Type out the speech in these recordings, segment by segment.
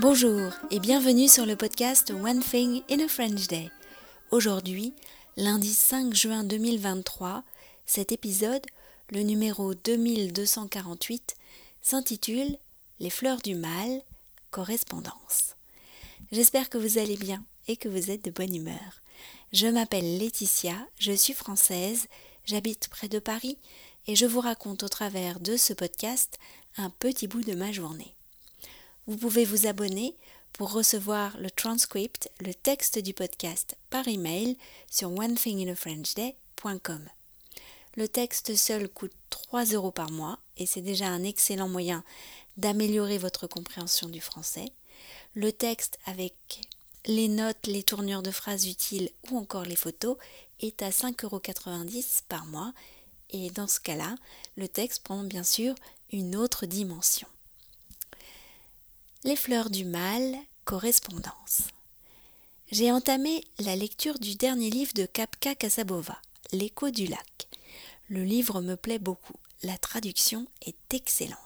Bonjour et bienvenue sur le podcast One Thing in a French Day. Aujourd'hui, lundi 5 juin 2023, cet épisode, le numéro 2248, s'intitule Les fleurs du mal, correspondance. J'espère que vous allez bien et que vous êtes de bonne humeur. Je m'appelle Laetitia, je suis française, j'habite près de Paris et je vous raconte au travers de ce podcast un petit bout de ma journée. Vous pouvez vous abonner pour recevoir le transcript, le texte du podcast par email sur onethinginafrenchday.com. Le texte seul coûte 3 euros par mois et c'est déjà un excellent moyen d'améliorer votre compréhension du français. Le texte avec les notes, les tournures de phrases utiles ou encore les photos est à 5,90 euros par mois et dans ce cas-là, le texte prend bien sûr une autre dimension. Les fleurs du mal, correspondance. J'ai entamé la lecture du dernier livre de Kapka Kasabova, L'écho du lac. Le livre me plaît beaucoup, la traduction est excellente.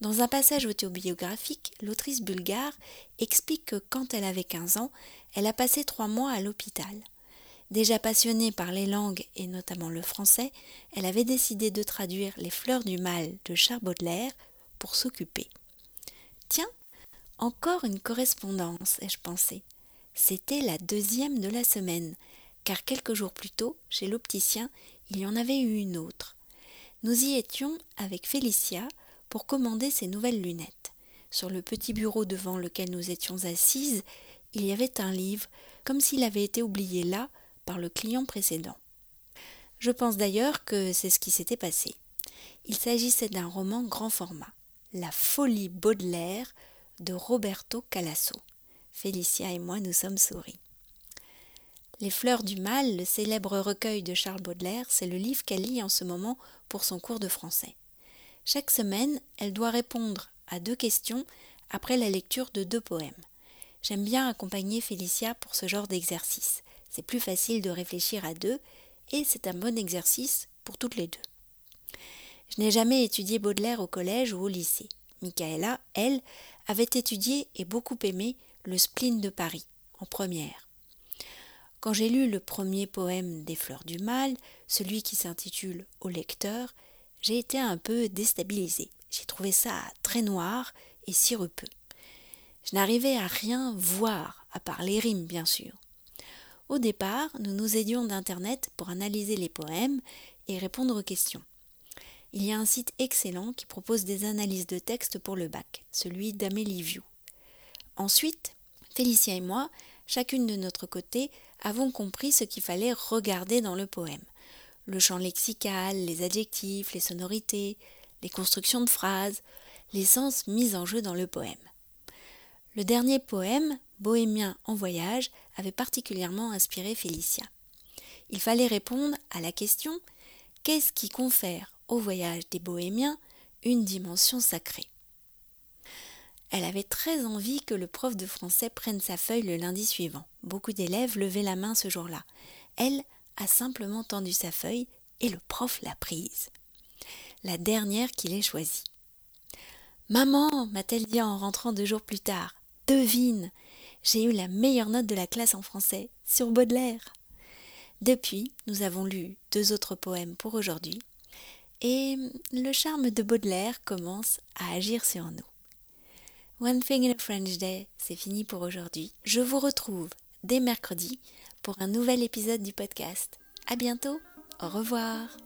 Dans un passage autobiographique, l'autrice bulgare explique que quand elle avait 15 ans, elle a passé trois mois à l'hôpital. Déjà passionnée par les langues et notamment le français, elle avait décidé de traduire Les fleurs du mal de Charles Baudelaire pour s'occuper. Tiens, encore une correspondance, ai-je pensé. C'était la deuxième de la semaine, car quelques jours plus tôt, chez l'opticien, il y en avait eu une autre. Nous y étions avec Félicia pour commander ses nouvelles lunettes. Sur le petit bureau devant lequel nous étions assises, il y avait un livre, comme s'il avait été oublié là par le client précédent. Je pense d'ailleurs que c'est ce qui s'était passé. Il s'agissait d'un roman grand format, La folie Baudelaire de Roberto Calasso. Félicia et moi nous sommes souris. Les fleurs du mal, le célèbre recueil de Charles Baudelaire, c'est le livre qu'elle lit en ce moment pour son cours de français. Chaque semaine, elle doit répondre à deux questions après la lecture de deux poèmes. J'aime bien accompagner Félicia pour ce genre d'exercice. C'est plus facile de réfléchir à deux et c'est un bon exercice pour toutes les deux. Je n'ai jamais étudié Baudelaire au collège ou au lycée. Michaela, elle, avait étudié et beaucoup aimé le spleen de Paris, en première. Quand j'ai lu le premier poème des Fleurs du Mal, celui qui s'intitule Au lecteur, j'ai été un peu déstabilisée. J'ai trouvé ça très noir et sirupeux. Je n'arrivais à rien voir, à part les rimes, bien sûr. Au départ, nous nous aidions d'Internet pour analyser les poèmes et répondre aux questions. Il y a un site excellent qui propose des analyses de texte pour le bac, celui d'Amélie View. Ensuite, Félicia et moi, chacune de notre côté, avons compris ce qu'il fallait regarder dans le poème. Le champ lexical, les adjectifs, les sonorités, les constructions de phrases, les sens mis en jeu dans le poème. Le dernier poème, Bohémien en voyage, avait particulièrement inspiré Félicia. Il fallait répondre à la question Qu'est-ce qui confère au voyage des Bohémiens une dimension sacrée Elle avait très envie que le prof de français prenne sa feuille le lundi suivant. Beaucoup d'élèves levaient la main ce jour-là. Elle a simplement tendu sa feuille et le prof l'a prise. La dernière qu'il ait choisie. Maman, m'a-t-elle dit en rentrant deux jours plus tard, devine, j'ai eu la meilleure note de la classe en français, sur Baudelaire. Depuis, nous avons lu deux autres poèmes pour aujourd'hui, et le charme de Baudelaire commence à agir sur nous. One Thing in a French Day, c'est fini pour aujourd'hui. Je vous retrouve dès mercredi pour un nouvel épisode du podcast. À bientôt, au revoir.